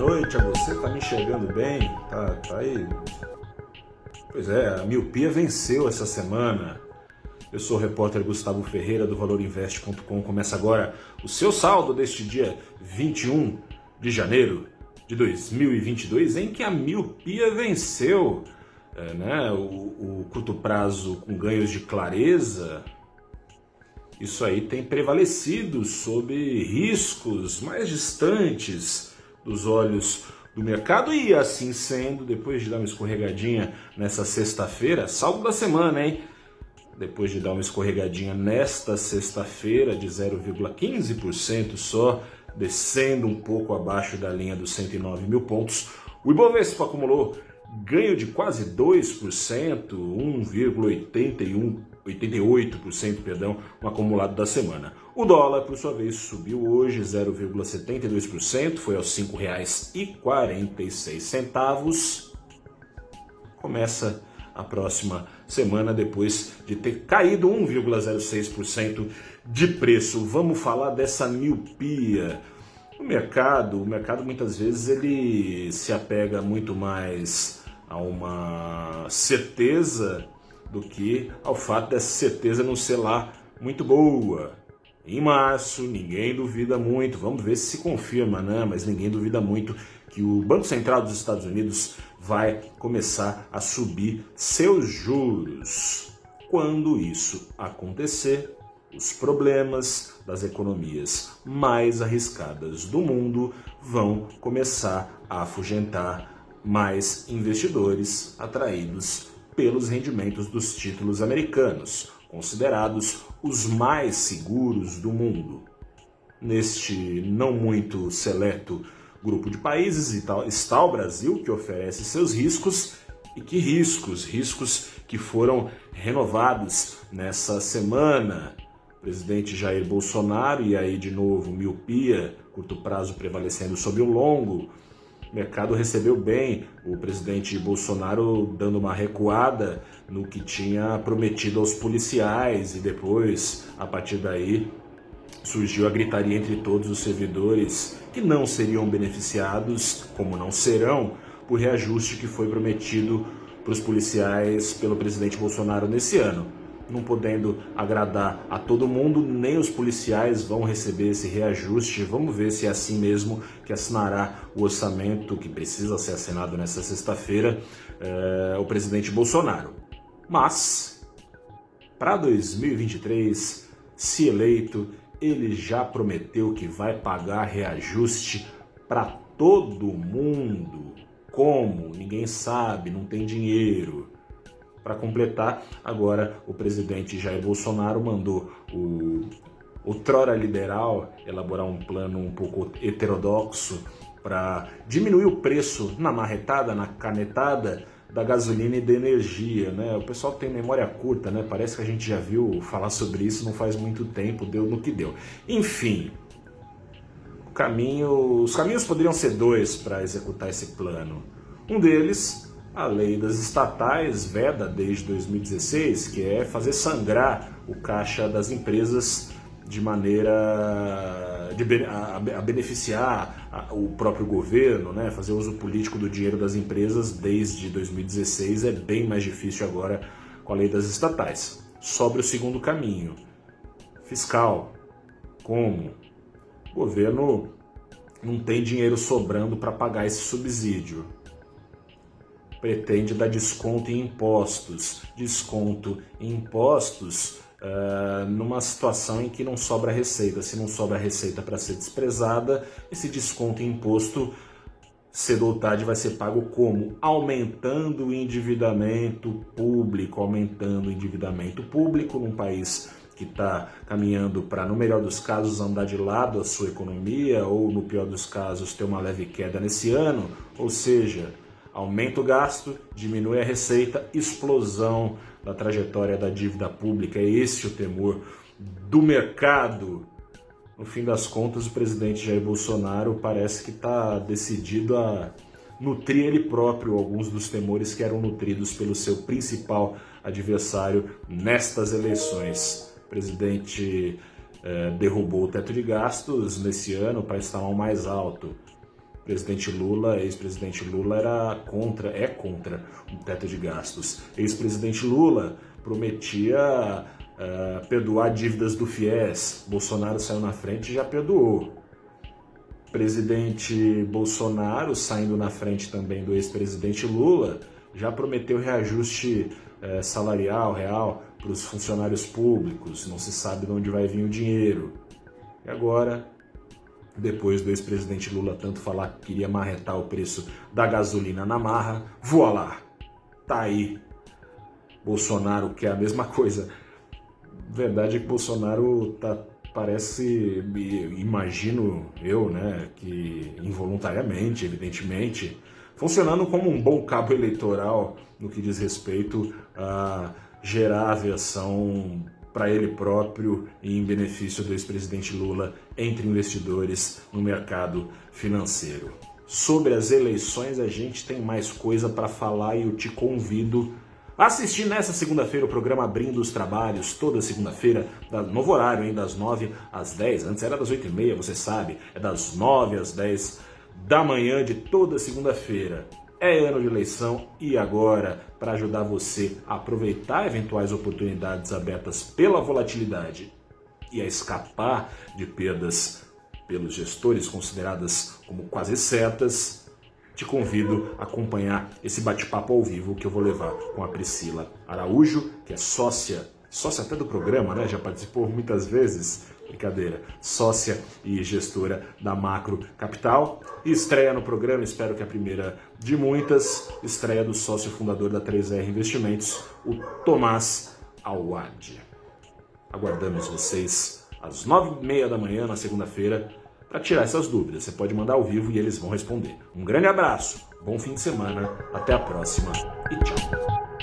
noite a você, tá me enxergando bem? Tá, tá aí. Pois é, a miopia venceu essa semana. Eu sou o repórter Gustavo Ferreira do ValorInvest.com. Começa agora o seu saldo deste dia 21 de janeiro de 2022, em que a miopia venceu. É, né? o, o curto prazo com ganhos de clareza, isso aí tem prevalecido sobre riscos mais distantes dos olhos do mercado e assim sendo, depois de dar uma escorregadinha nessa sexta-feira, saldo da semana, hein? Depois de dar uma escorregadinha nesta sexta-feira de 0,15% só, descendo um pouco abaixo da linha dos 109 mil pontos, o Ibovespa acumulou ganho de quase 2%, 1,88% perdão, no acumulado da semana. O dólar, por sua vez, subiu hoje 0,72%, foi aos R$ 5,46. Começa a próxima semana depois de ter caído 1,06% de preço. Vamos falar dessa miopia. O mercado, o mercado muitas vezes ele se apega muito mais a uma certeza do que ao fato dessa certeza não ser lá muito boa. Em março, ninguém duvida muito, vamos ver se se confirma, né? Mas ninguém duvida muito que o Banco Central dos Estados Unidos vai começar a subir seus juros. Quando isso acontecer, os problemas das economias mais arriscadas do mundo vão começar a afugentar mais investidores atraídos pelos rendimentos dos títulos americanos, considerados os mais seguros do mundo. Neste não muito seleto grupo de países está o Brasil, que oferece seus riscos. E que riscos? Riscos que foram renovados nessa semana. O presidente Jair Bolsonaro, e aí de novo miopia, curto prazo prevalecendo sobre o longo, o mercado recebeu bem o presidente Bolsonaro dando uma recuada no que tinha prometido aos policiais e depois, a partir daí, surgiu a gritaria entre todos os servidores que não seriam beneficiados, como não serão, por reajuste que foi prometido para os policiais pelo presidente Bolsonaro nesse ano não podendo agradar a todo mundo, nem os policiais vão receber esse reajuste. Vamos ver se é assim mesmo que assinará o orçamento que precisa ser assinado nessa sexta-feira é, o presidente Bolsonaro. Mas, para 2023, se eleito, ele já prometeu que vai pagar reajuste para todo mundo. Como? Ninguém sabe, não tem dinheiro. Para completar, agora o presidente Jair Bolsonaro mandou o, o Trora Liberal elaborar um plano um pouco heterodoxo para diminuir o preço na marretada, na canetada da gasolina e da energia, né? O pessoal tem memória curta, né? Parece que a gente já viu falar sobre isso não faz muito tempo, deu no que deu. Enfim, caminho, os caminhos poderiam ser dois para executar esse plano. Um deles a lei das estatais veda desde 2016, que é fazer sangrar o caixa das empresas de maneira de, a, a beneficiar a, o próprio governo, né? fazer uso político do dinheiro das empresas desde 2016 é bem mais difícil agora com a lei das estatais. Sobre o segundo caminho, fiscal. Como? O governo não tem dinheiro sobrando para pagar esse subsídio pretende dar desconto em impostos. Desconto em impostos uh, numa situação em que não sobra receita. Se não sobra receita para ser desprezada, esse desconto em imposto cedo ou tarde vai ser pago como? Aumentando o endividamento público, aumentando o endividamento público num país que está caminhando para, no melhor dos casos, andar de lado a sua economia, ou no pior dos casos, ter uma leve queda nesse ano, ou seja, Aumenta o gasto, diminui a receita, explosão da trajetória da dívida pública. É esse o temor do mercado. No fim das contas, o presidente Jair Bolsonaro parece que está decidido a nutrir ele próprio alguns dos temores que eram nutridos pelo seu principal adversário nestas eleições. O presidente eh, derrubou o teto de gastos nesse ano para instalar um mais alto Presidente Lula, ex-presidente Lula era contra, é contra o teto de gastos. Ex-presidente Lula prometia uh, perdoar dívidas do FIES. Bolsonaro saiu na frente e já perdoou. Presidente Bolsonaro, saindo na frente também do ex-presidente Lula, já prometeu reajuste uh, salarial real para os funcionários públicos. Não se sabe de onde vai vir o dinheiro. E agora depois do ex-presidente Lula tanto falar que queria marretar o preço da gasolina na marra, voa lá. Tá aí. Bolsonaro quer a mesma coisa. Verdade é que Bolsonaro tá parece, imagino eu, né, que involuntariamente, evidentemente, funcionando como um bom cabo eleitoral no que diz respeito a gerar aviação para ele próprio e em benefício do ex-presidente Lula entre investidores no mercado financeiro. Sobre as eleições, a gente tem mais coisa para falar e eu te convido a assistir nessa segunda-feira o programa Abrindo os Trabalhos, toda segunda-feira, novo horário, hein, das 9 às 10. Antes era das 8 e meia, você sabe, é das 9 às 10 da manhã de toda segunda-feira. É ano de eleição e agora, para ajudar você a aproveitar eventuais oportunidades abertas pela volatilidade e a escapar de perdas pelos gestores consideradas como quase certas, te convido a acompanhar esse bate-papo ao vivo que eu vou levar com a Priscila Araújo, que é sócia, sócia até do programa, né? Já participou muitas vezes brincadeira, sócia e gestora da Macro Capital. E estreia no programa, espero que a primeira de muitas, estreia do sócio fundador da 3R Investimentos, o Tomás Awad. Aguardamos vocês às nove e meia da manhã na segunda-feira para tirar essas dúvidas. Você pode mandar ao vivo e eles vão responder. Um grande abraço, bom fim de semana, até a próxima e tchau.